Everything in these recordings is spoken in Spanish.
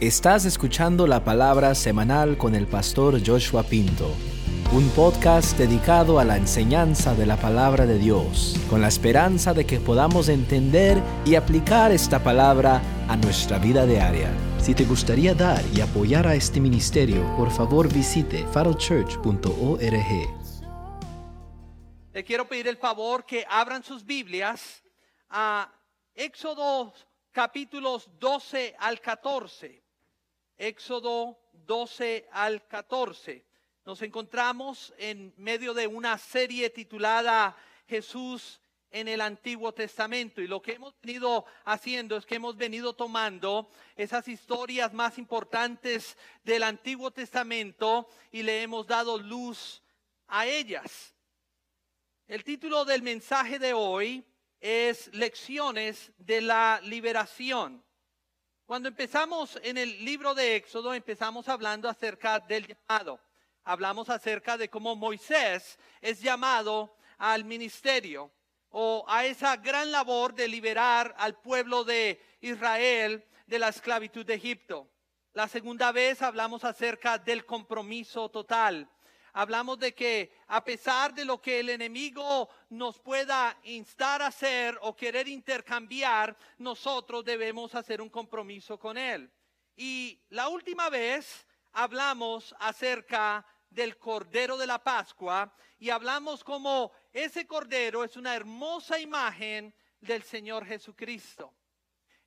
Estás escuchando la palabra semanal con el pastor Joshua Pinto, un podcast dedicado a la enseñanza de la palabra de Dios, con la esperanza de que podamos entender y aplicar esta palabra a nuestra vida diaria. Si te gustaría dar y apoyar a este ministerio, por favor visite farochurch.org. Le quiero pedir el favor que abran sus Biblias a Éxodo capítulos 12 al 14. Éxodo 12 al 14. Nos encontramos en medio de una serie titulada Jesús en el Antiguo Testamento. Y lo que hemos venido haciendo es que hemos venido tomando esas historias más importantes del Antiguo Testamento y le hemos dado luz a ellas. El título del mensaje de hoy es Lecciones de la Liberación. Cuando empezamos en el libro de Éxodo, empezamos hablando acerca del llamado. Hablamos acerca de cómo Moisés es llamado al ministerio o a esa gran labor de liberar al pueblo de Israel de la esclavitud de Egipto. La segunda vez hablamos acerca del compromiso total hablamos de que a pesar de lo que el enemigo nos pueda instar a hacer o querer intercambiar, nosotros debemos hacer un compromiso con él. Y la última vez hablamos acerca del Cordero de la Pascua y hablamos como ese Cordero es una hermosa imagen del Señor Jesucristo.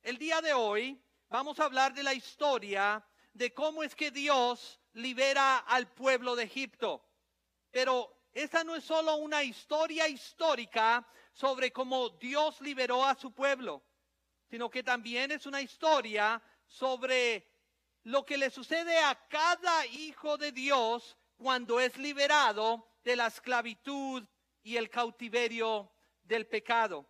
El día de hoy vamos a hablar de la historia de cómo es que Dios libera al pueblo de Egipto. Pero esta no es solo una historia histórica sobre cómo Dios liberó a su pueblo, sino que también es una historia sobre lo que le sucede a cada hijo de Dios cuando es liberado de la esclavitud y el cautiverio del pecado.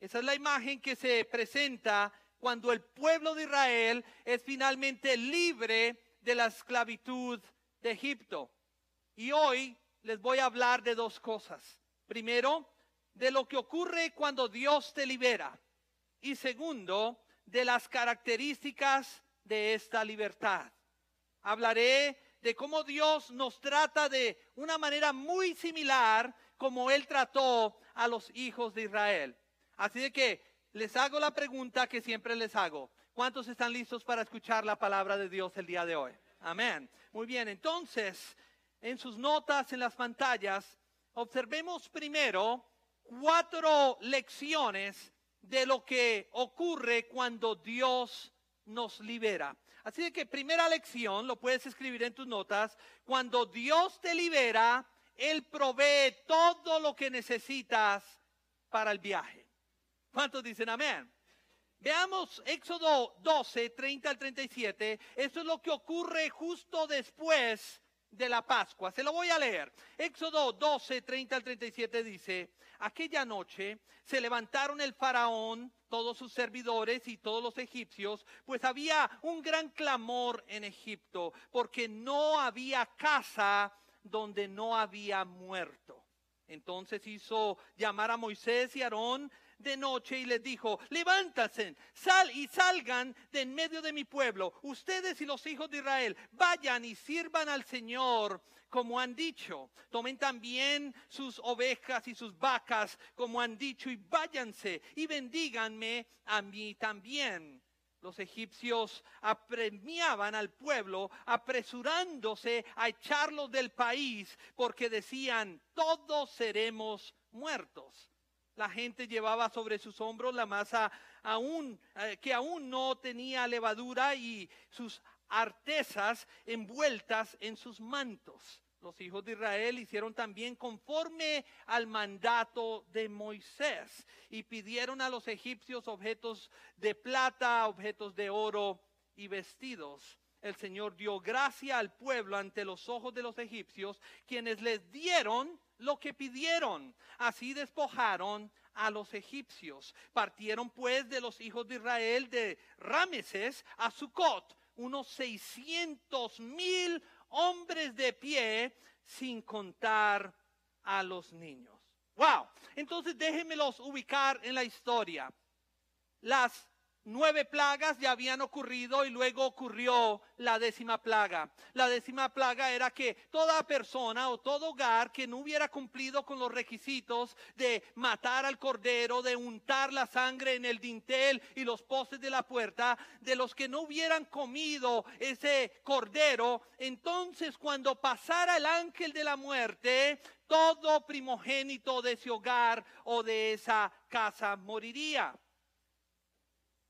Esa es la imagen que se presenta cuando el pueblo de Israel es finalmente libre de la esclavitud de Egipto. Y hoy les voy a hablar de dos cosas. Primero, de lo que ocurre cuando Dios te libera. Y segundo, de las características de esta libertad. Hablaré de cómo Dios nos trata de una manera muy similar como Él trató a los hijos de Israel. Así de que les hago la pregunta que siempre les hago. ¿Cuántos están listos para escuchar la palabra de Dios el día de hoy? Amén. Muy bien, entonces, en sus notas, en las pantallas, observemos primero cuatro lecciones de lo que ocurre cuando Dios nos libera. Así que primera lección, lo puedes escribir en tus notas, cuando Dios te libera, Él provee todo lo que necesitas para el viaje. ¿Cuántos dicen amén? Veamos Éxodo 12, 30 al 37. Eso es lo que ocurre justo después de la Pascua. Se lo voy a leer. Éxodo 12, 30 al 37 dice, aquella noche se levantaron el faraón, todos sus servidores y todos los egipcios, pues había un gran clamor en Egipto, porque no había casa donde no había muerto. Entonces hizo llamar a Moisés y Aarón de noche y les dijo, levántense, sal y salgan de en medio de mi pueblo, ustedes y los hijos de Israel, vayan y sirvan al Señor como han dicho. Tomen también sus ovejas y sus vacas como han dicho y váyanse y bendíganme a mí también. Los egipcios apremiaban al pueblo apresurándose a echarlos del país porque decían, todos seremos muertos la gente llevaba sobre sus hombros la masa aún, eh, que aún no tenía levadura y sus artesas envueltas en sus mantos. Los hijos de Israel hicieron también conforme al mandato de Moisés y pidieron a los egipcios objetos de plata, objetos de oro y vestidos. El Señor dio gracia al pueblo ante los ojos de los egipcios, quienes les dieron lo que pidieron. Así despojaron a los egipcios. Partieron pues de los hijos de Israel de Rameses a Sucot, unos seiscientos mil hombres de pie, sin contar a los niños. Wow. Entonces déjenmelos ubicar en la historia. Las nueve plagas ya habían ocurrido y luego ocurrió la décima plaga. La décima plaga era que toda persona o todo hogar que no hubiera cumplido con los requisitos de matar al cordero, de untar la sangre en el dintel y los postes de la puerta, de los que no hubieran comido ese cordero, entonces cuando pasara el ángel de la muerte, todo primogénito de ese hogar o de esa casa moriría.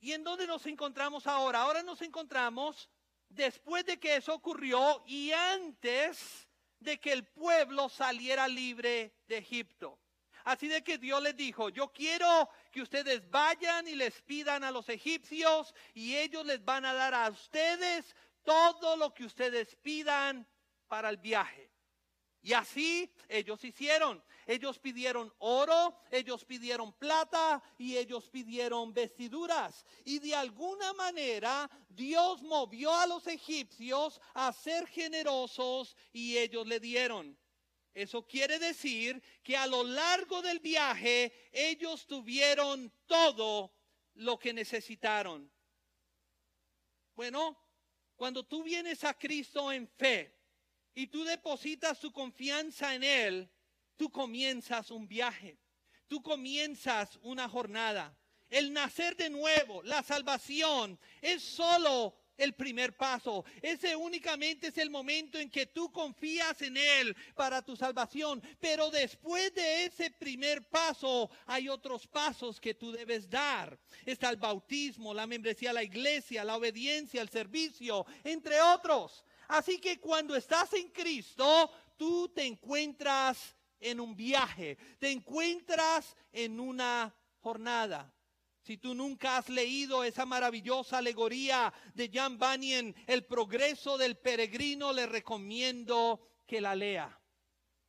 ¿Y en dónde nos encontramos ahora? Ahora nos encontramos después de que eso ocurrió y antes de que el pueblo saliera libre de Egipto. Así de que Dios les dijo, yo quiero que ustedes vayan y les pidan a los egipcios y ellos les van a dar a ustedes todo lo que ustedes pidan para el viaje. Y así ellos hicieron. Ellos pidieron oro, ellos pidieron plata y ellos pidieron vestiduras. Y de alguna manera Dios movió a los egipcios a ser generosos y ellos le dieron. Eso quiere decir que a lo largo del viaje ellos tuvieron todo lo que necesitaron. Bueno, cuando tú vienes a Cristo en fe, y tú depositas tu confianza en Él, tú comienzas un viaje, tú comienzas una jornada. El nacer de nuevo, la salvación, es solo el primer paso. Ese únicamente es el momento en que tú confías en Él para tu salvación. Pero después de ese primer paso hay otros pasos que tú debes dar. Está el bautismo, la membresía a la iglesia, la obediencia, el servicio, entre otros. Así que cuando estás en Cristo, tú te encuentras en un viaje, te encuentras en una jornada. Si tú nunca has leído esa maravillosa alegoría de Jan Bunyan, El progreso del peregrino, le recomiendo que la lea.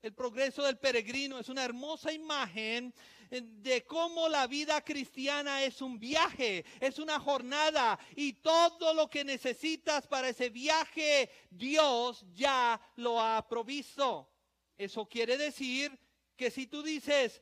El progreso del peregrino es una hermosa imagen de cómo la vida cristiana es un viaje, es una jornada y todo lo que necesitas para ese viaje, Dios ya lo ha provisto. Eso quiere decir que si tú dices,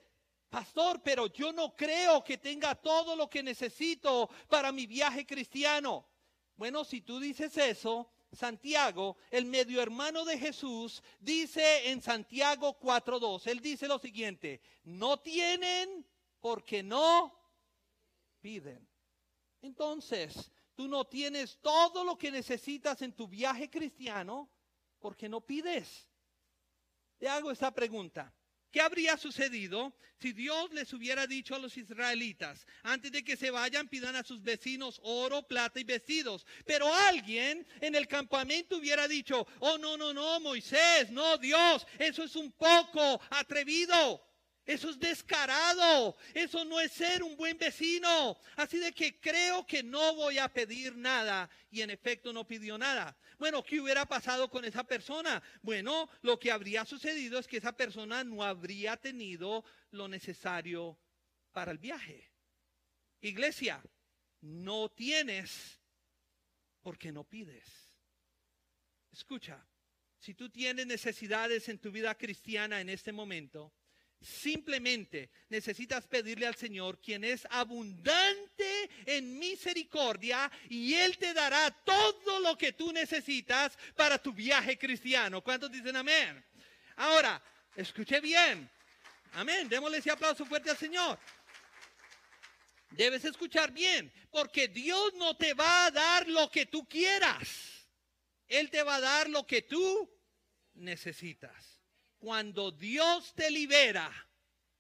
pastor, pero yo no creo que tenga todo lo que necesito para mi viaje cristiano. Bueno, si tú dices eso, Santiago, el medio hermano de Jesús, dice en Santiago 4.2, él dice lo siguiente, no tienen porque no piden. Entonces, tú no tienes todo lo que necesitas en tu viaje cristiano porque no pides. Te hago esta pregunta. ¿Qué habría sucedido si Dios les hubiera dicho a los israelitas, antes de que se vayan, pidan a sus vecinos oro, plata y vestidos? Pero alguien en el campamento hubiera dicho, oh, no, no, no, Moisés, no, Dios, eso es un poco atrevido. Eso es descarado. Eso no es ser un buen vecino. Así de que creo que no voy a pedir nada. Y en efecto no pidió nada. Bueno, ¿qué hubiera pasado con esa persona? Bueno, lo que habría sucedido es que esa persona no habría tenido lo necesario para el viaje. Iglesia, no tienes porque no pides. Escucha, si tú tienes necesidades en tu vida cristiana en este momento, Simplemente necesitas pedirle al Señor, quien es abundante en misericordia, y Él te dará todo lo que tú necesitas para tu viaje cristiano. ¿Cuántos dicen amén? Ahora, escuche bien. Amén. Démosle ese aplauso fuerte al Señor. Debes escuchar bien, porque Dios no te va a dar lo que tú quieras. Él te va a dar lo que tú necesitas cuando Dios te libera,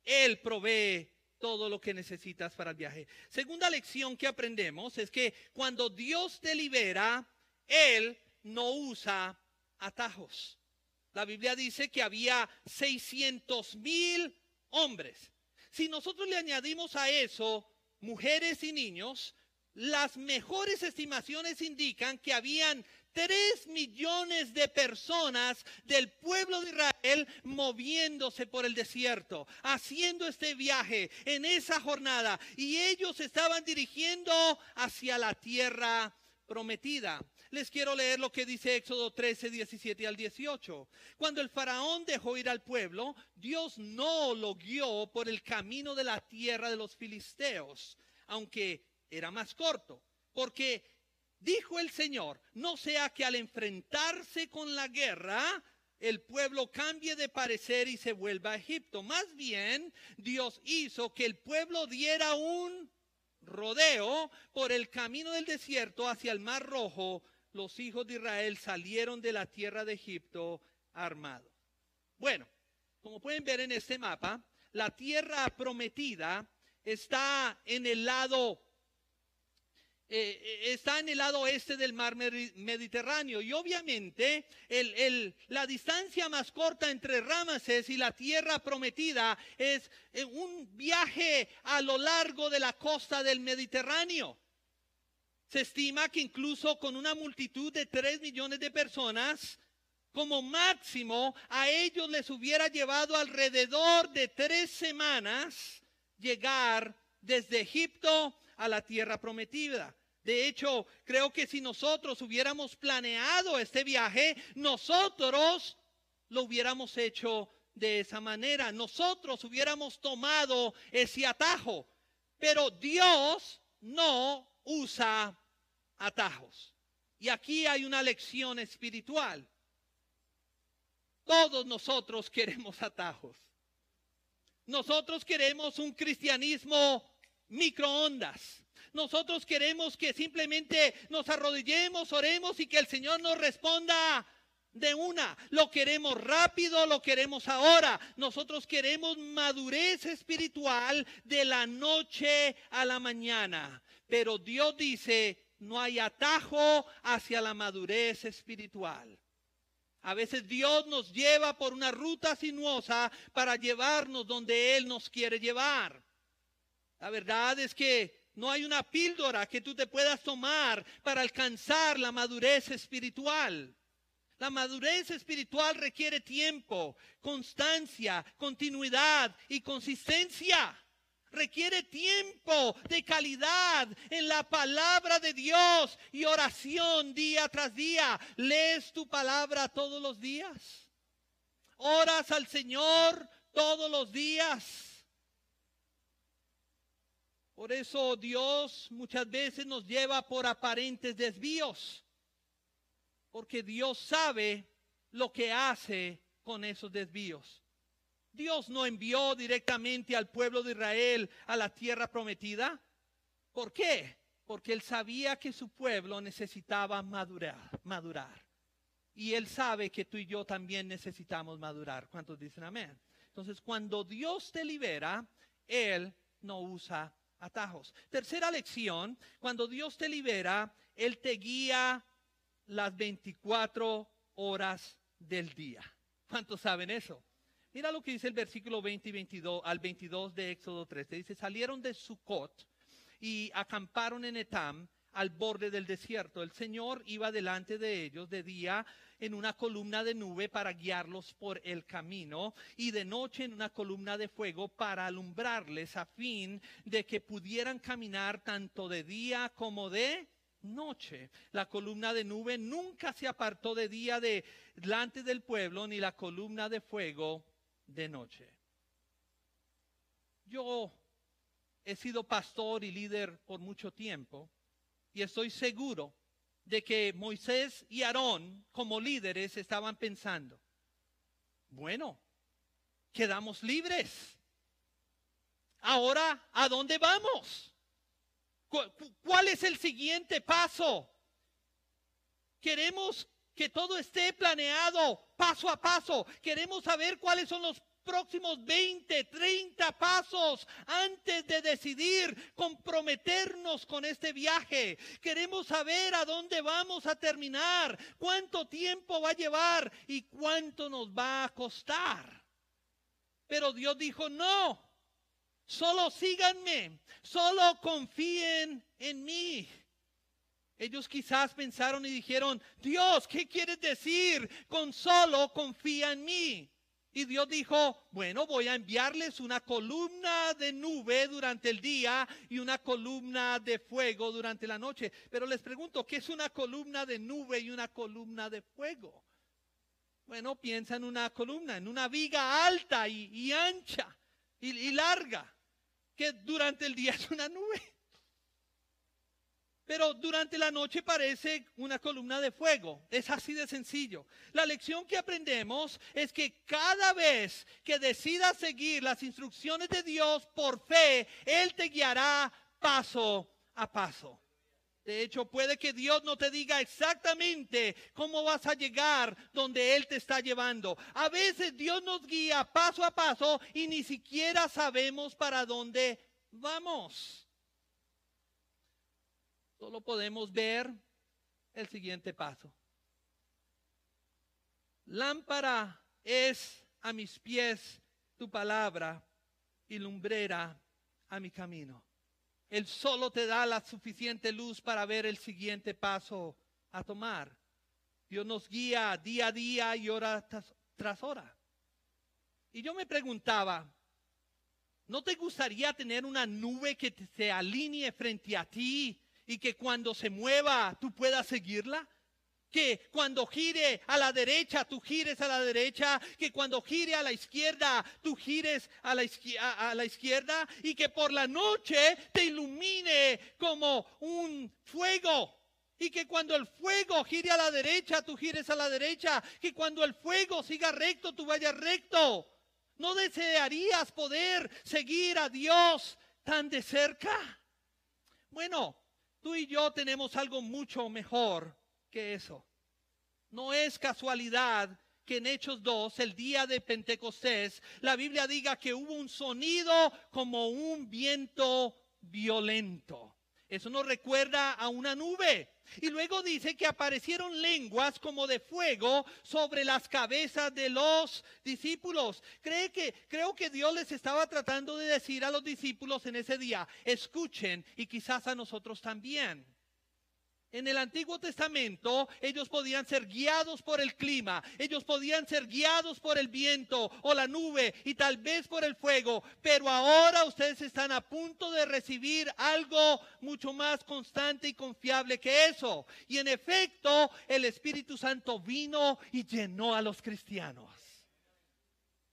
Él provee todo lo que necesitas para el viaje. Segunda lección que aprendemos es que cuando Dios te libera, Él no usa atajos. La Biblia dice que había 600 mil hombres. Si nosotros le añadimos a eso mujeres y niños, las mejores estimaciones indican que habían tres millones de personas del pueblo de Israel moviéndose por el desierto, haciendo este viaje en esa jornada. Y ellos estaban dirigiendo hacia la tierra prometida. Les quiero leer lo que dice Éxodo 13, 17 al 18. Cuando el faraón dejó ir al pueblo, Dios no lo guió por el camino de la tierra de los filisteos, aunque era más corto, porque dijo el Señor, no sea que al enfrentarse con la guerra, el pueblo cambie de parecer y se vuelva a Egipto. Más bien, Dios hizo que el pueblo diera un rodeo por el camino del desierto hacia el mar rojo. Los hijos de Israel salieron de la tierra de Egipto armados. Bueno, como pueden ver en este mapa, la tierra prometida está en el lado eh, está en el lado oeste del mar Mediterráneo y obviamente la distancia más corta entre Rameses y la tierra prometida es eh, un viaje a lo largo de la costa del Mediterráneo. Se estima que incluso con una multitud de tres millones de personas, como máximo a ellos les hubiera llevado alrededor de tres semanas llegar desde Egipto a la tierra prometida. De hecho, creo que si nosotros hubiéramos planeado este viaje, nosotros lo hubiéramos hecho de esa manera. Nosotros hubiéramos tomado ese atajo. Pero Dios no usa atajos. Y aquí hay una lección espiritual. Todos nosotros queremos atajos. Nosotros queremos un cristianismo microondas. Nosotros queremos que simplemente nos arrodillemos, oremos y que el Señor nos responda de una. Lo queremos rápido, lo queremos ahora. Nosotros queremos madurez espiritual de la noche a la mañana. Pero Dios dice, no hay atajo hacia la madurez espiritual. A veces Dios nos lleva por una ruta sinuosa para llevarnos donde Él nos quiere llevar. La verdad es que no hay una píldora que tú te puedas tomar para alcanzar la madurez espiritual. La madurez espiritual requiere tiempo, constancia, continuidad y consistencia. Requiere tiempo de calidad en la palabra de Dios y oración día tras día. Lees tu palabra todos los días. Oras al Señor todos los días. Por eso Dios muchas veces nos lleva por aparentes desvíos, porque Dios sabe lo que hace con esos desvíos. Dios no envió directamente al pueblo de Israel a la tierra prometida. ¿Por qué? Porque él sabía que su pueblo necesitaba madurar, madurar. Y él sabe que tú y yo también necesitamos madurar. ¿Cuántos dicen amén? Entonces, cuando Dios te libera, él no usa atajos. Tercera lección, cuando Dios te libera, Él te guía las 24 horas del día. ¿Cuántos saben eso? Mira lo que dice el versículo 20 y 22 al 22 de Éxodo 3. dice, salieron de Sucot y acamparon en Etam al borde del desierto. El Señor iba delante de ellos de día en una columna de nube para guiarlos por el camino y de noche en una columna de fuego para alumbrarles a fin de que pudieran caminar tanto de día como de noche. La columna de nube nunca se apartó de día de delante del pueblo ni la columna de fuego de noche. Yo he sido pastor y líder por mucho tiempo y estoy seguro de que Moisés y Aarón como líderes estaban pensando, bueno, quedamos libres. Ahora, ¿a dónde vamos? ¿Cuál es el siguiente paso? Queremos que todo esté planeado paso a paso. Queremos saber cuáles son los próximos 20, 30 pasos antes de decidir comprometernos con este viaje. Queremos saber a dónde vamos a terminar, cuánto tiempo va a llevar y cuánto nos va a costar. Pero Dios dijo, no, solo síganme, solo confíen en mí. Ellos quizás pensaron y dijeron, Dios, ¿qué quieres decir con solo confía en mí? Y Dios dijo, bueno, voy a enviarles una columna de nube durante el día y una columna de fuego durante la noche. Pero les pregunto, ¿qué es una columna de nube y una columna de fuego? Bueno, piensa en una columna, en una viga alta y, ancha y, larga, que durante el día es una nube. Pero durante la noche parece una columna de fuego. Es así de sencillo. La lección que aprendemos es que cada vez que decidas seguir las instrucciones de Dios por fe, Él te guiará paso a paso. De hecho, puede que Dios no te diga exactamente cómo vas a llegar donde Él te está llevando. A veces Dios nos guía paso a paso y ni siquiera sabemos para dónde vamos. Solo podemos ver el siguiente paso. Lámpara es a mis pies tu palabra y lumbrera a mi camino. Él solo te da la suficiente luz para ver el siguiente paso a tomar. Dios nos guía día a día y hora tras, hora. Y yo me preguntaba, ¿no te gustaría tener una nube que se alinee frente a ti y que cuando se mueva tú puedas seguirla? Que cuando gire a la derecha, tú gires a la derecha. Que cuando gire a la izquierda, tú gires a la, a la izquierda. Y que por la noche te ilumine como un fuego. Y que cuando el fuego gire a la derecha, tú gires a la derecha. Que cuando el fuego siga recto, tú vayas recto. ¿No desearías poder seguir a Dios tan de cerca? Bueno, Tú y yo tenemos algo mucho mejor que eso. No es casualidad que en Hechos 2, el día de Pentecostés, la Biblia diga que hubo un sonido como un viento violento. Eso nos recuerda a una nube. Y luego dice que aparecieron lenguas como de fuego sobre las cabezas de los discípulos. Cree que, creo que Dios les estaba tratando de decir a los discípulos en ese día, escuchen y quizás a nosotros también. En el Antiguo Testamento ellos podían ser guiados por el clima, ellos podían ser guiados por el viento o la nube y tal vez por el fuego, pero ahora ustedes están a punto de recibir algo mucho más constante y confiable que eso. Y en efecto, el Espíritu Santo vino y llenó a los cristianos.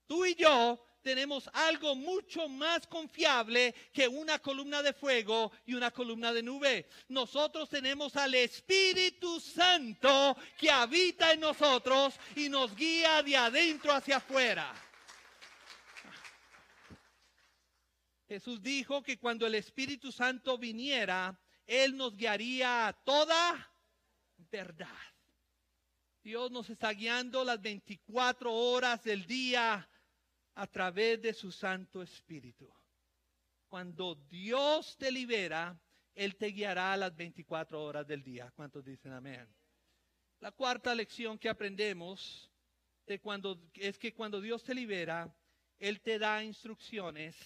Tú y yo tenemos algo mucho más confiable que una columna de fuego y una columna de nube. Nosotros tenemos al Espíritu Santo que habita en nosotros y nos guía de adentro hacia afuera. Jesús dijo que cuando el Espíritu Santo viniera, Él nos guiaría a toda verdad. Dios nos está guiando las 24 horas del día a través de su Santo Espíritu. Cuando Dios te libera, Él te guiará a las 24 horas del día. ¿Cuántos dicen amén? La cuarta lección que aprendemos es que cuando Dios te libera, Él te da instrucciones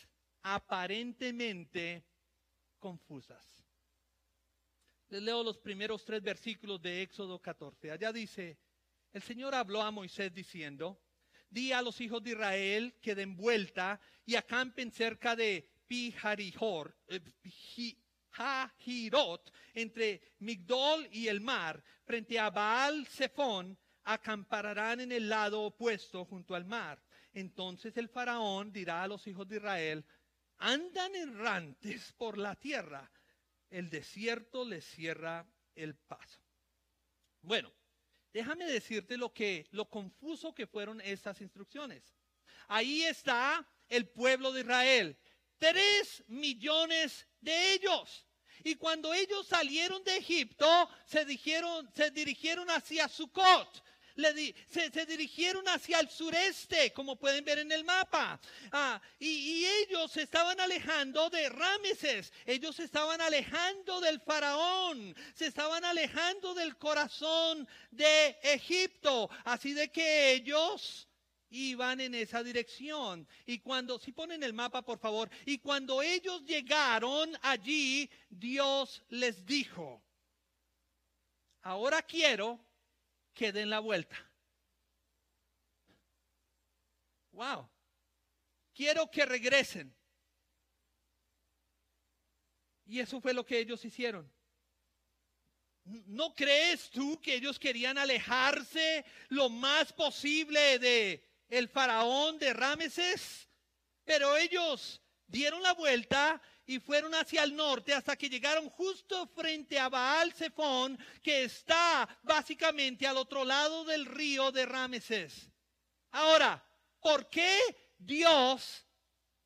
aparentemente confusas. Les leo los primeros tres versículos de Éxodo 14. Allá dice, el Señor habló a Moisés diciendo, di a los hijos de Israel que den vuelta y acampen cerca de Pijarihor, eh, entre Migdol y el mar, frente a Baal Zephon, acamparán en el lado opuesto junto al mar. Entonces el faraón dirá a los hijos de Israel, andan errantes por la tierra, el desierto les cierra el paso. Bueno, Déjame decirte lo que, lo confuso que fueron estas instrucciones. Ahí está el pueblo de Israel. Tres millones de ellos. Y cuando ellos salieron de Egipto, se, dijeron, se dirigieron hacia Sucot se, dirigieron hacia el sureste, como pueden ver en el mapa. Ah, y, y, ellos se estaban alejando de Rameses, ellos se estaban alejando del faraón, se estaban alejando del corazón de Egipto. Así de que ellos iban en esa dirección. Y cuando, si ponen el mapa por favor, y cuando ellos llegaron allí, Dios les dijo, ahora quiero que den la vuelta. Wow. Quiero que regresen. Y eso fue lo que ellos hicieron. ¿No crees tú que ellos querían alejarse lo más posible de el faraón de Rameses? Pero ellos dieron la vuelta y fueron hacia el norte hasta que llegaron justo frente a Baal Zephon, que está básicamente al otro lado del río de Rameses. Ahora, ¿por qué Dios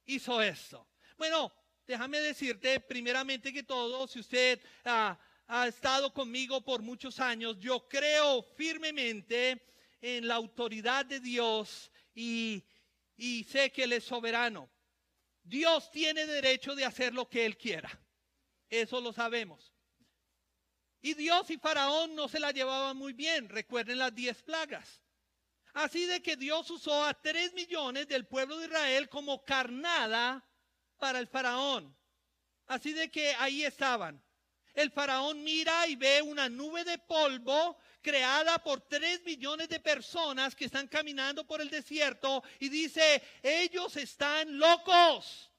hizo esto? Bueno, déjame decirte primeramente que todo, si usted ha estado conmigo por muchos años, yo creo firmemente en la autoridad de Dios y, y sé que Él es soberano. Dios tiene derecho de hacer lo que Él quiera. Eso lo sabemos. Y Dios y Faraón no se la llevaban muy bien. Recuerden las diez plagas. Así de que Dios usó a tres millones del pueblo de Israel como carnada para el faraón. Así de que ahí estaban. El faraón mira y ve una nube de polvo creada por tres millones de personas que están caminando por el desierto y dice, ellos están locos.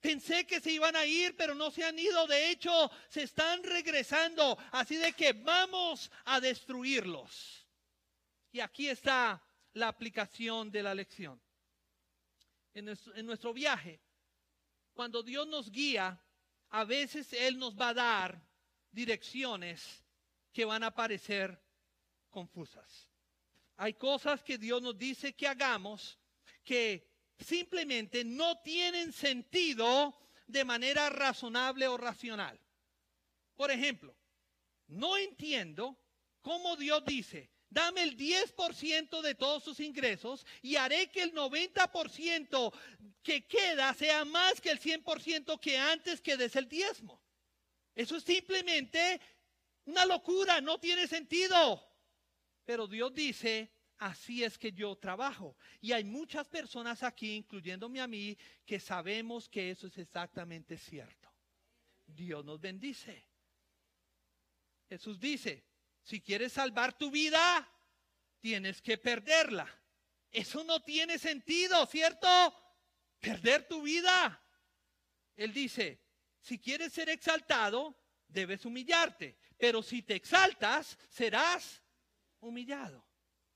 Pensé que se iban a ir, pero no se han ido. De hecho, se están regresando. Así de que vamos a destruirlos. Y aquí está la aplicación de la lección. En nuestro, viaje, cuando Dios nos guía, a veces Él nos va a dar direcciones que van a parecer confusas. Hay cosas que Dios nos dice que hagamos que simplemente no tienen sentido de manera razonable o racional. Por ejemplo, no entiendo cómo Dios dice, dame el 10% de todos sus ingresos y haré que el 90% que queda sea más que el 100% que antes que des el diezmo. Eso es simplemente una locura, no tiene sentido. Pero Dios dice, así es que yo trabajo. Y hay muchas personas aquí, incluyéndome a mí, que sabemos que eso es exactamente cierto. Dios nos bendice. Jesús dice, si quieres salvar tu vida, tienes que perderla. Eso no tiene sentido, ¿cierto? Perder tu vida. Él dice, si quieres ser exaltado, debes humillarte. Pero si te exaltas, serás humillado.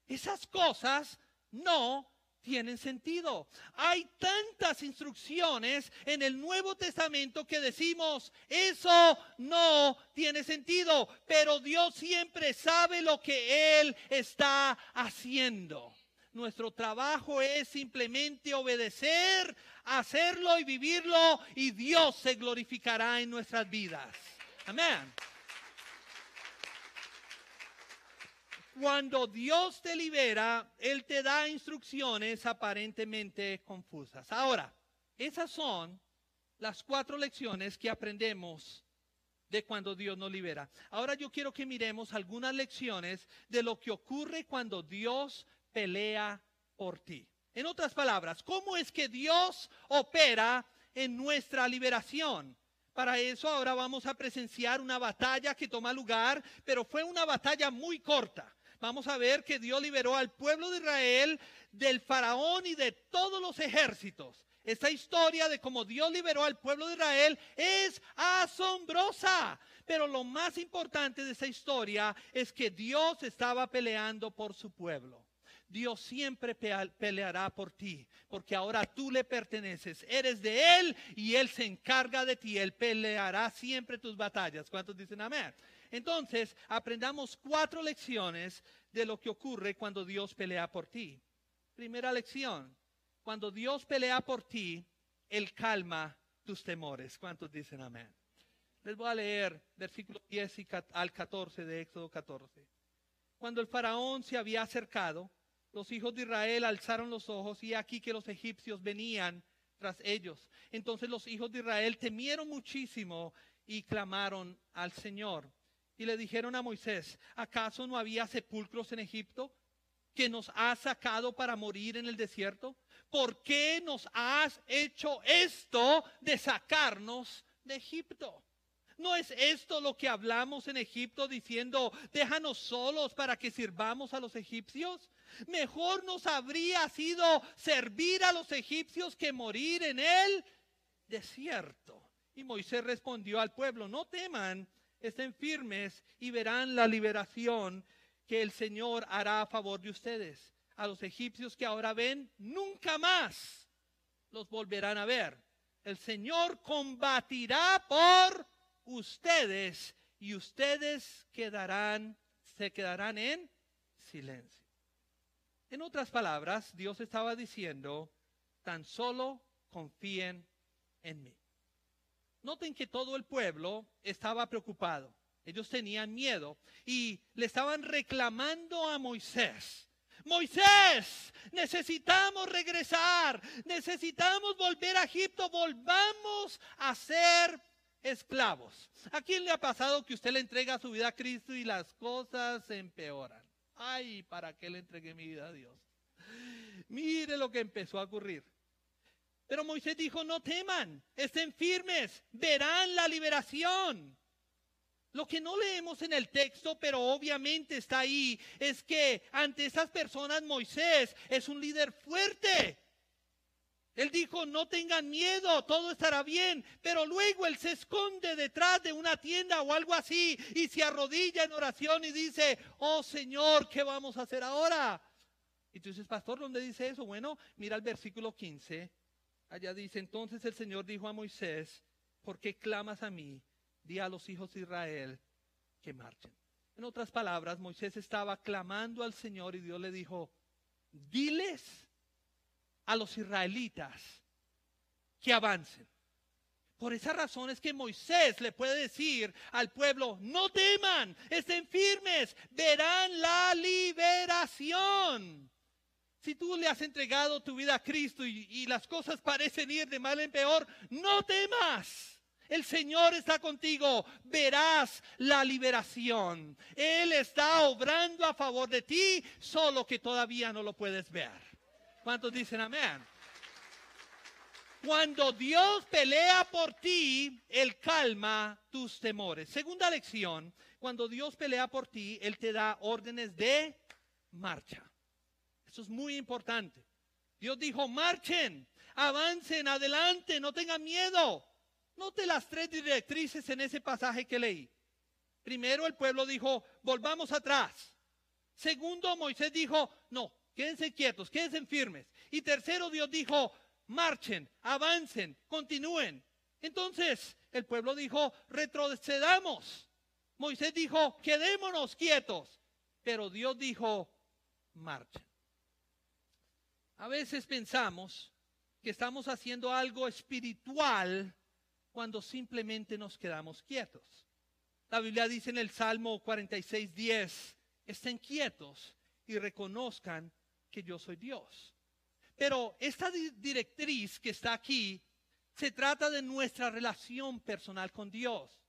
Esas cosas no tienen sentido. Hay tantas instrucciones en el Nuevo Testamento que decimos, eso no tiene sentido, pero Dios siempre sabe lo que Él está haciendo. Nuestro trabajo es simplemente obedecer, hacerlo y vivirlo y Dios se glorificará en nuestras vidas. Amén. Cuando Dios te libera, Él te da instrucciones aparentemente confusas. Ahora, esas son las cuatro lecciones que aprendemos de cuando Dios nos libera. Ahora yo quiero que miremos algunas lecciones de lo que ocurre cuando Dios pelea por ti. En otras palabras, ¿cómo es que Dios opera en nuestra liberación? Para eso ahora vamos a presenciar una batalla que toma lugar, pero fue una batalla muy corta vamos a ver que Dios liberó al pueblo de Israel del faraón y de todos los ejércitos. Esta historia de cómo Dios liberó al pueblo de Israel es asombrosa. Pero lo más importante de esa historia es que Dios estaba peleando por su pueblo. Dios siempre peleará por ti, porque ahora tú le perteneces, eres de Él y Él se encarga de ti, Él peleará siempre tus batallas. ¿Cuántos dicen amén? Entonces, aprendamos cuatro lecciones de lo que ocurre cuando Dios pelea por ti. Primera lección, cuando Dios pelea por ti, Él calma tus temores. ¿Cuántos dicen amén? Les voy a leer versículo 10 al 14 de Éxodo 14. Cuando el faraón se había acercado, los hijos de Israel alzaron los ojos y aquí que los egipcios venían tras ellos. Entonces los hijos de Israel temieron muchísimo y clamaron al Señor y le dijeron a Moisés, ¿acaso no había sepulcros en Egipto que nos has sacado para morir en el desierto? ¿Por qué nos has hecho esto de sacarnos de Egipto? ¿No es esto lo que hablamos en Egipto diciendo, déjanos solos para que sirvamos a los egipcios? Mejor nos habría sido servir a los egipcios que morir en el desierto. Y Moisés respondió al pueblo, no teman estén firmes y verán la liberación que el Señor hará a favor de ustedes. A los egipcios que ahora ven, nunca más los volverán a ver. el Señor combatirá por ustedes y ustedes quedarán, se quedarán en silencio. En otras palabras, Dios estaba diciendo, tan solo confíen en mí. Noten que todo el pueblo estaba preocupado. Ellos tenían miedo y le estaban reclamando a Moisés. Moisés, necesitamos regresar, necesitamos volver a Egipto, volvamos a ser esclavos. ¿A quién le ha pasado que usted le entrega su vida a Cristo y las cosas se empeoran? Ay, ¿para qué le entregué mi vida a Dios? Mire lo que empezó a ocurrir. Pero Moisés dijo, no teman, estén firmes, verán la liberación. Lo que no leemos en el texto, pero obviamente está ahí, es que ante esas personas Moisés es un líder fuerte. Él dijo, no tengan miedo, todo estará bien, pero luego él se esconde detrás de una tienda o algo así y se arrodilla en oración y dice, oh Señor, ¿qué vamos a hacer ahora? Y tú dices, pastor, ¿dónde dice eso? Bueno, mira el versículo 15. Allá dice, entonces el Señor dijo a Moisés, ¿por qué clamas a mí? Di a los hijos de Israel que marchen. En otras palabras, Moisés estaba clamando al Señor y Dios le dijo, diles a los israelitas que avancen. Por esa razón es que Moisés le puede decir al pueblo, no teman, estén firmes, verán la liberación. Si tú le has entregado tu vida a Cristo y, las cosas parecen ir de mal en peor, no temas. El Señor está contigo, verás la liberación. Él está obrando a favor de ti, solo que todavía no lo puedes ver. ¿Cuántos dicen amén? Cuando Dios pelea por ti, Él calma tus temores. Segunda lección, cuando Dios pelea por ti, Él te da órdenes de marcha. Eso es muy importante. Dios dijo, marchen, avancen, adelante, no tengan miedo. Note las tres directrices en ese pasaje que leí. Primero el pueblo dijo, volvamos atrás. Segundo, Moisés dijo, no, quédense quietos, quédense firmes. Y tercero, Dios dijo, marchen, avancen, continúen. Entonces el pueblo dijo, retrocedamos. Moisés dijo, quedémonos quietos. Pero Dios dijo, marchen. A veces pensamos que estamos haciendo algo espiritual cuando simplemente nos quedamos quietos. La Biblia dice en el Salmo 46, 10, estén quietos y reconozcan que yo soy Dios. Pero esta directriz que está aquí se trata de nuestra relación personal con Dios.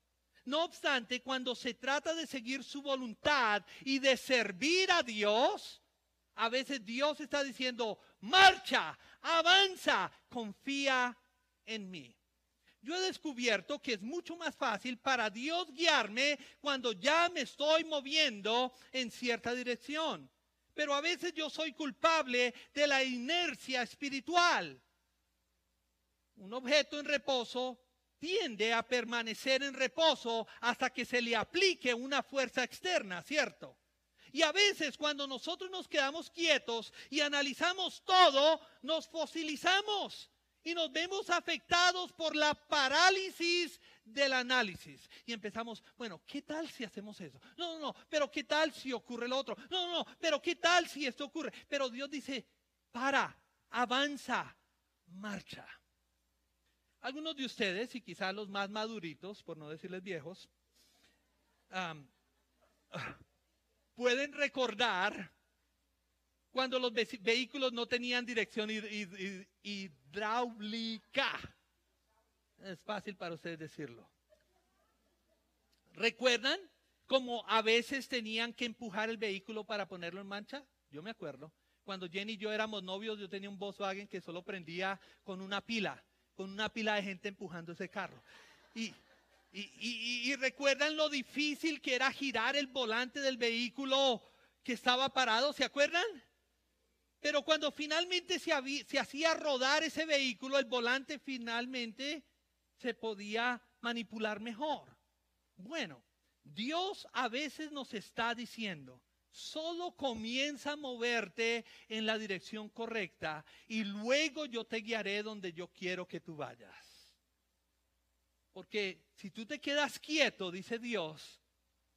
No obstante, cuando se trata de seguir su voluntad y de servir a Dios, a veces Dios está diciendo, marcha, avanza, confía en mí. Yo he descubierto que es mucho más fácil para Dios guiarme cuando ya me estoy moviendo en cierta dirección. Pero a veces yo soy culpable de la inercia espiritual. Un objeto en reposo tiende a permanecer en reposo hasta que se le aplique una fuerza externa, ¿cierto? Y a veces cuando nosotros nos quedamos quietos y analizamos todo, nos fosilizamos y nos vemos afectados por la parálisis del análisis. Y empezamos, bueno, ¿qué tal si hacemos eso? No, no, no, pero ¿qué tal si ocurre lo otro? No, no, no, pero ¿qué tal si esto ocurre? Pero Dios dice, para, avanza, marcha. Algunos de ustedes, y quizás los más maduritos, por no decirles viejos, um, pueden recordar cuando los vehículos no tenían dirección hidráulica. Es fácil para ustedes decirlo. ¿Recuerdan cómo a veces tenían que empujar el vehículo para ponerlo en marcha? Yo me acuerdo. Cuando Jenny y yo éramos novios, yo tenía un Volkswagen que solo prendía con una pila, con una pila de gente empujando ese carro. Y y, recuerdan lo difícil que era girar el volante del vehículo que estaba parado, ¿se acuerdan? Pero cuando finalmente se, se hacía rodar ese vehículo, el volante finalmente se podía manipular mejor. Bueno, Dios a veces nos está diciendo, solo comienza a moverte en la dirección correcta y luego yo te guiaré donde yo quiero que tú vayas. Porque si tú te quedas quieto, dice Dios,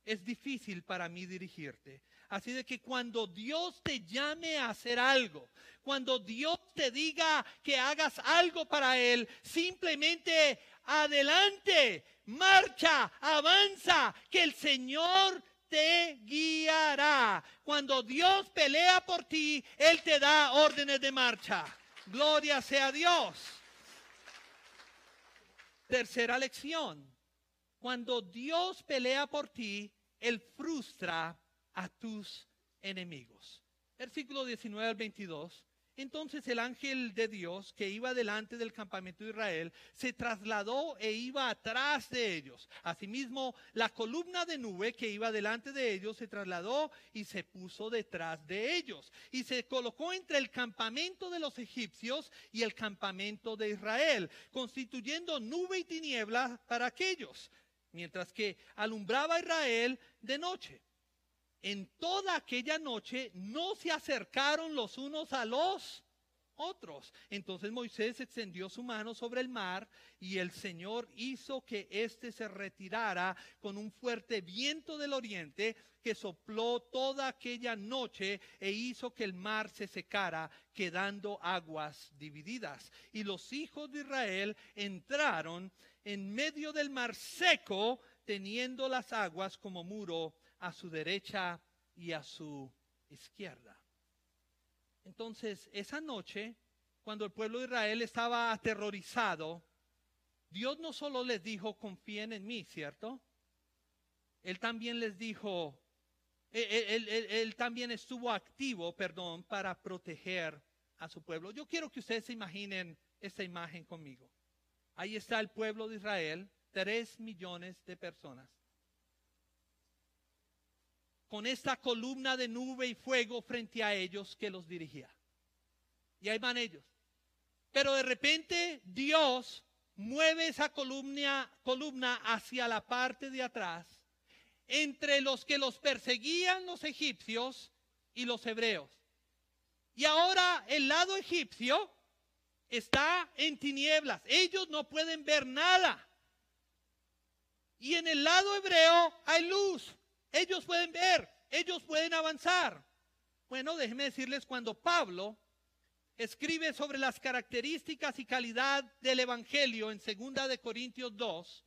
es difícil para mí dirigirte. Así de que cuando Dios te llame a hacer algo, cuando Dios te diga que hagas algo para Él, simplemente adelante, marcha, avanza, que el Señor te guiará. Cuando Dios pelea por ti, Él te da órdenes de marcha. Gloria sea Dios. Tercera lección. Cuando Dios pelea por ti, Él frustra a tus enemigos. Versículo 19 al 22. Entonces el ángel de Dios que iba delante del campamento de Israel se trasladó e iba atrás de ellos. Asimismo, la columna de nube que iba delante de ellos se trasladó y se puso detrás de ellos. Y se colocó entre el campamento de los egipcios y el campamento de Israel, constituyendo nube y tiniebla para aquellos, mientras que alumbraba Israel de noche en toda aquella noche no se acercaron los unos a los otros. Entonces Moisés extendió su mano sobre el mar y el Señor hizo que éste se retirara con un fuerte viento del oriente que sopló toda aquella noche e hizo que el mar se secara, quedando aguas divididas. Y los hijos de Israel entraron en medio del mar seco, teniendo las aguas como muro a su derecha y a su izquierda. Entonces, esa noche, cuando el pueblo de Israel estaba aterrorizado, Dios no solo les dijo, confíen en mí, ¿cierto? Él también les dijo, él, él, también estuvo activo, perdón, para proteger a su pueblo. Yo quiero que ustedes se imaginen esta imagen conmigo. Ahí está el pueblo de Israel, tres millones de personas con esta columna de nube y fuego frente a ellos que los dirigía. Y ahí van ellos. Pero de repente Dios mueve esa columna, columna hacia la parte de atrás, entre los que los perseguían los egipcios y los hebreos. Y ahora el lado egipcio está en tinieblas. Ellos no pueden ver nada. Y en el lado hebreo hay luz. Ellos pueden ver, ellos pueden avanzar. Bueno, déjenme decirles, cuando Pablo escribe sobre las características y calidad del Evangelio en 2 de Corintios 2,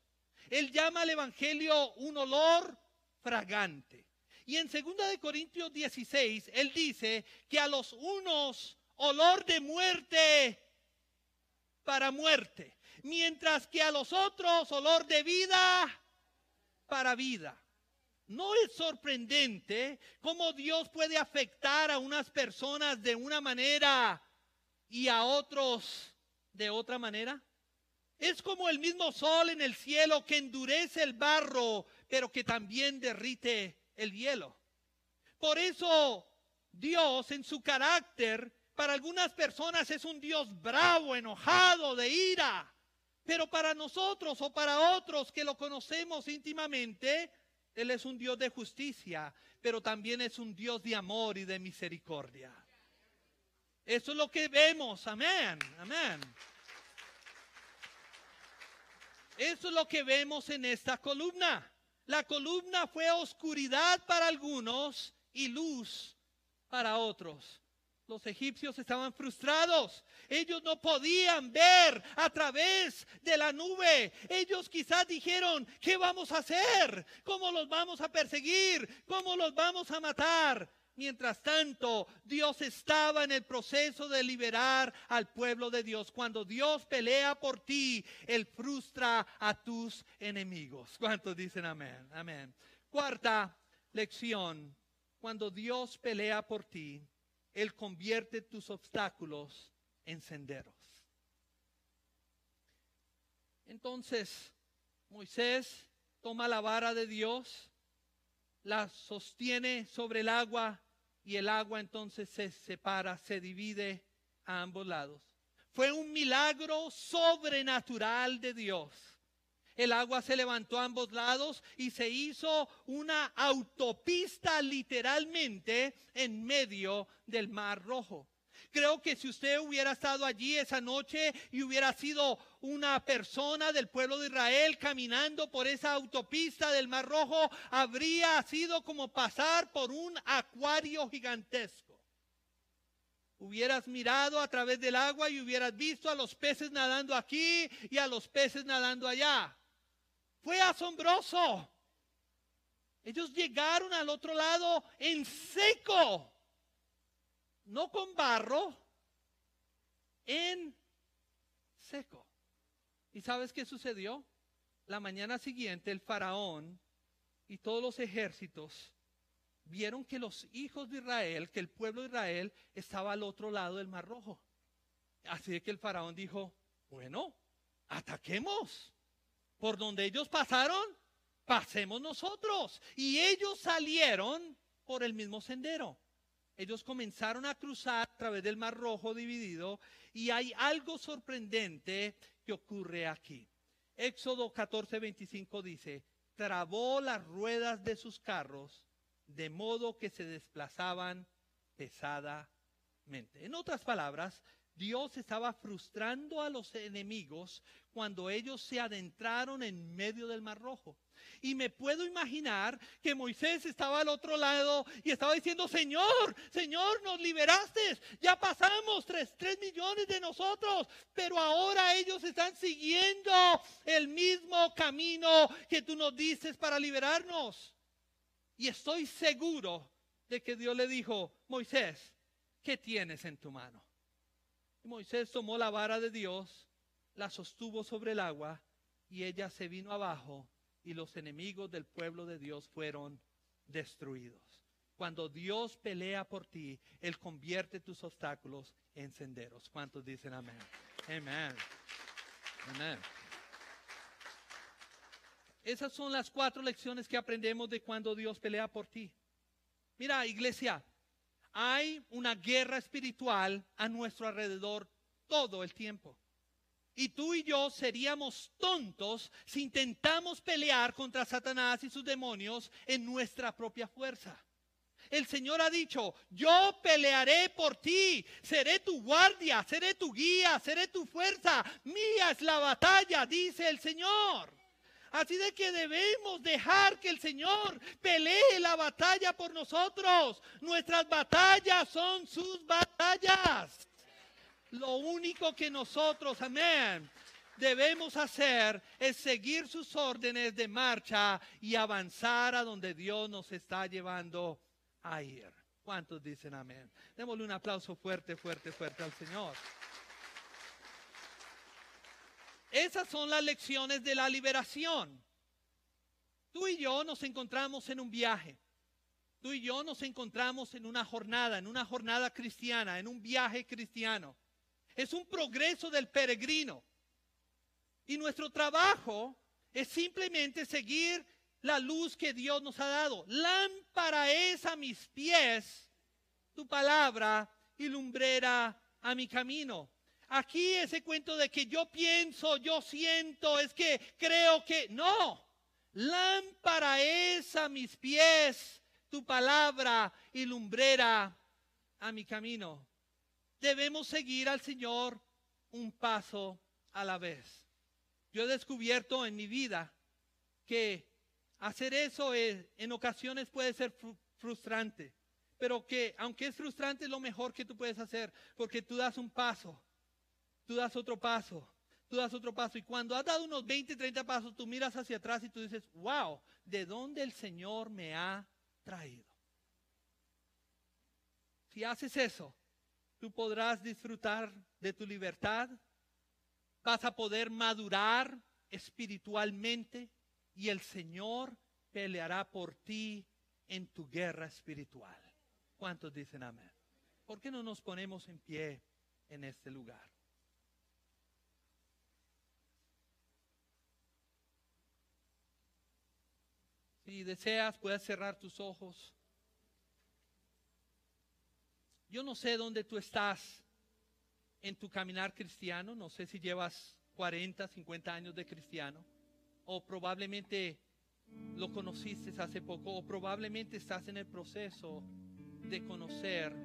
él llama al Evangelio un olor fragante. Y en 2 de Corintios 16, él dice que a los unos olor de muerte para muerte, mientras que a los otros olor de vida para vida. ¿No es sorprendente cómo Dios puede afectar a unas personas de una manera y a otros de otra manera? Es como el mismo sol en el cielo que endurece el barro, pero que también derrite el hielo. Por eso Dios en su carácter, para algunas personas es un Dios bravo, enojado, de ira, pero para nosotros o para otros que lo conocemos íntimamente, él es un Dios de justicia, pero también es un Dios de amor y de misericordia. Eso es lo que vemos, amén, amén. Eso es lo que vemos en esta columna. La columna fue oscuridad para algunos y luz para otros. Los egipcios estaban frustrados. Ellos no podían ver a través de la nube. Ellos quizás dijeron, ¿qué vamos a hacer? ¿Cómo los vamos a perseguir? ¿Cómo los vamos a matar? Mientras tanto, Dios estaba en el proceso de liberar al pueblo de Dios. Cuando Dios pelea por ti, Él frustra a tus enemigos. ¿Cuántos dicen amén? Amén. Cuarta lección. Cuando Dios pelea por ti, él convierte tus obstáculos en senderos. Entonces, Moisés toma la vara de Dios, la sostiene sobre el agua y el agua entonces se separa, se divide a ambos lados. Fue un milagro sobrenatural de Dios el agua se levantó a ambos lados y se hizo una autopista literalmente en medio del mar rojo. Creo que si usted hubiera estado allí esa noche y hubiera sido una persona del pueblo de Israel caminando por esa autopista del Mar Rojo, habría sido como pasar por un acuario gigantesco. Hubieras mirado a través del agua y hubieras visto a los peces nadando aquí y a los peces nadando allá. Fue asombroso. Ellos llegaron al otro lado en seco no con barro, en seco. ¿Y sabes qué sucedió? La mañana siguiente el faraón y todos los ejércitos vieron que los hijos de Israel, que el pueblo de Israel estaba al otro lado del Mar Rojo. Así que el faraón dijo, bueno, ataquemos. Por donde ellos pasaron, pasemos nosotros. Y ellos salieron por el mismo sendero ellos comenzaron a cruzar a través del Mar Rojo dividido y hay algo sorprendente que ocurre aquí. Éxodo 14, 25 dice, trabó las ruedas de sus carros de modo que se desplazaban pesadamente. En otras palabras, Dios estaba frustrando a los enemigos cuando ellos se adentraron en medio del Mar Rojo. Y me puedo imaginar que Moisés estaba al otro lado y estaba diciendo, Señor, Señor, nos liberaste. Ya pasamos tres, tres millones de nosotros, pero ahora ellos están siguiendo el mismo camino que tú nos dices para liberarnos. Y estoy seguro de que Dios le dijo, Moisés, ¿qué tienes en tu mano? Moisés tomó la vara de Dios, la sostuvo sobre el agua y ella se vino abajo y los enemigos del pueblo de Dios fueron destruidos. Cuando Dios pelea por ti, Él convierte tus obstáculos en senderos. ¿Cuántos dicen amén? Amén. Amén. Esas son las cuatro lecciones que aprendemos de cuando Dios pelea por ti. Mira, iglesia, hay una guerra espiritual a nuestro alrededor todo el tiempo. Y tú y yo seríamos tontos si intentamos pelear contra Satanás y sus demonios en nuestra propia fuerza. El Señor ha dicho, yo pelearé por ti, seré tu guardia, seré tu guía, seré tu fuerza. Mía es la batalla, dice el Señor. Así de que debemos dejar que el Señor pelee la batalla por nosotros. Nuestras batallas son sus batallas. Lo único que nosotros, amén, debemos hacer es seguir sus órdenes de marcha y avanzar a donde Dios nos está llevando a ir. ¿Cuántos dicen amén? Démosle un aplauso fuerte, fuerte, fuerte al Señor. Esas son las lecciones de la liberación. Tú y yo nos encontramos en un viaje. Tú y yo nos encontramos en una jornada, en una jornada cristiana, en un viaje cristiano. Es un progreso del peregrino. Y nuestro trabajo es simplemente seguir la luz que Dios nos ha dado. Lámpara es a mis pies tu palabra y lumbrera a mi camino. Aquí ese cuento de que yo pienso, yo siento, es que creo que no. Lámpara es a mis pies tu palabra y lumbrera a mi camino. Debemos seguir al Señor un paso a la vez. Yo he descubierto en mi vida que hacer eso en ocasiones puede ser frustrante, pero que aunque es frustrante es lo mejor que tú puedes hacer, porque tú das un paso tú das otro paso, tú das otro paso. Y cuando has dado unos 20, 30 pasos, tú miras hacia atrás y tú dices, wow, ¿de dónde el Señor me ha traído? Si haces eso, tú podrás disfrutar de tu libertad, vas a poder madurar espiritualmente y el Señor peleará por ti en tu guerra espiritual. ¿Cuántos dicen amén? ¿Por qué no nos ponemos en pie en este lugar? Si deseas, puedes cerrar tus ojos. Yo no sé dónde tú estás en tu caminar cristiano. No sé si llevas 40, 50 años de cristiano. O probablemente lo conociste hace poco. O probablemente estás en el proceso de conocer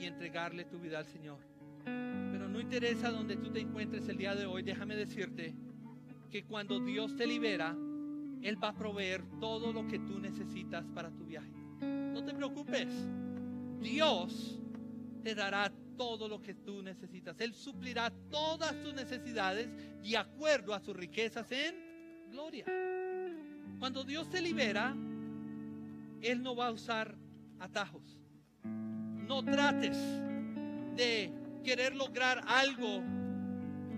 y entregarle tu vida al Señor. Pero no interesa donde tú te encuentres el día de hoy, déjame decirte que cuando Dios te libera, Él va a proveer todo lo que tú necesitas para tu viaje. No te preocupes, Dios te dará todo lo que tú necesitas. Él suplirá todas tus necesidades de acuerdo a sus riquezas en gloria. Cuando Dios te libera, Él no va a usar atajos. No trates de querer lograr algo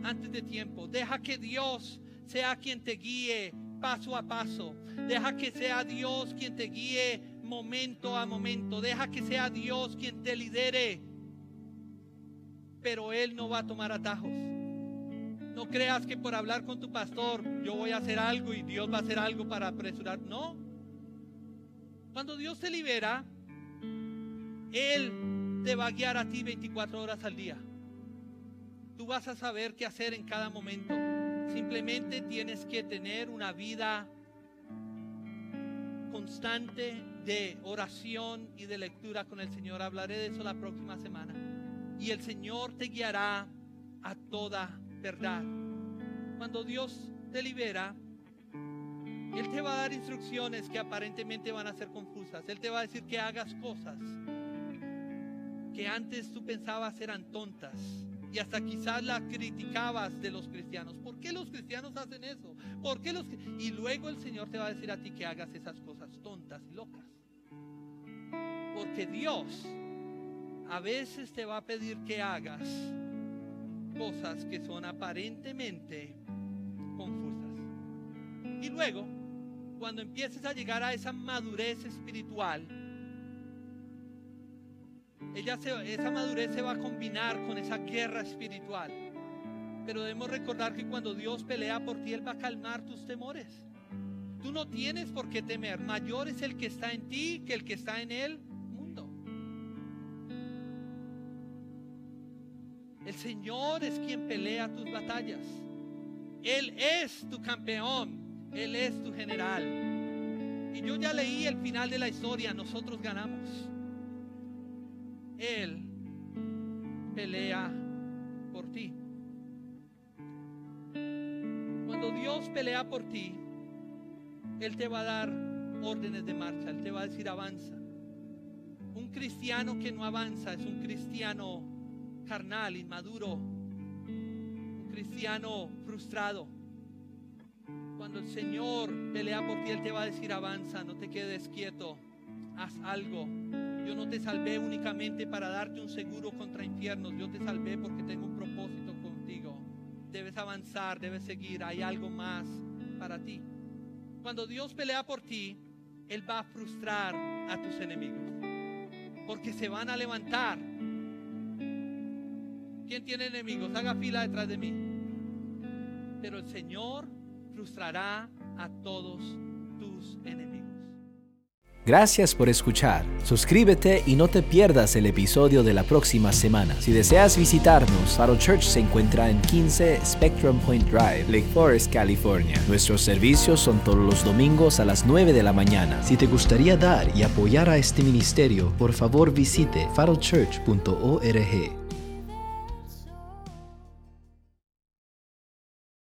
antes de tiempo. Deja que Dios sea quien te guíe paso a paso. Deja que sea Dios quien te guíe momento a momento. Deja que sea Dios quien te lidere. Pero Él no va a tomar atajos. No creas que por hablar con tu pastor yo voy a hacer algo y Dios va a hacer algo para apresurar. No. Cuando Dios te libera, Él te va a guiar a ti 24 horas al día. Tú vas a saber qué hacer en cada momento. Simplemente tienes que tener una vida constante de oración y de lectura con el Señor. Hablaré de eso la próxima semana. Y el Señor te guiará a toda verdad. Cuando Dios te libera, Él te va a dar instrucciones que aparentemente van a ser confusas. Él te va a decir que hagas cosas que antes tú pensabas eran tontas y hasta quizás la criticabas de los cristianos. ¿Por qué los cristianos hacen eso? ¿Por qué los y luego el Señor te va a decir a ti que hagas esas cosas tontas y locas? Porque Dios a veces te va a pedir que hagas cosas que son aparentemente confusas. Y luego, cuando empieces a llegar a esa madurez espiritual, ella esa madurez se va a combinar con esa guerra espiritual. Pero debemos recordar que cuando Dios pelea por ti, Él va a calmar tus temores. Tú no tienes por qué temer. Mayor es el que está en ti que el que está en el El Señor es quien pelea tus batallas. Él es tu campeón. Él es tu general. Y yo ya leí el final de la historia. Nosotros ganamos. Él pelea por ti. Cuando Dios pelea por ti, Él te va a dar órdenes de marcha, Él te va a decir avanza. Un cristiano que no avanza es un cristiano carnal, inmaduro, un cristiano frustrado. Cuando el Señor pelea por ti, Él te va a decir avanza, no te quedes quieto, haz algo. Yo no te salvé únicamente para darte un seguro contra infiernos. Yo te salvé porque tengo un propósito contigo. Debes avanzar, debes seguir. Hay algo más para ti. Cuando Dios pelea por ti, Él va a frustrar a tus enemigos. Porque se van a levantar. ¿Quién tiene enemigos? Haga fila detrás de mí. Pero el Señor frustrará a todos tus enemigos. Gracias por escuchar. Suscríbete y no te pierdas el episodio de la próxima semana. Si deseas visitarnos, Faro Church se encuentra en 15 Spectrum Point Drive, Lake Forest, California. Nuestros servicios son todos los domingos a las 9 de la mañana. Si te gustaría dar y apoyar a este ministerio, por favor visite farochurch.org.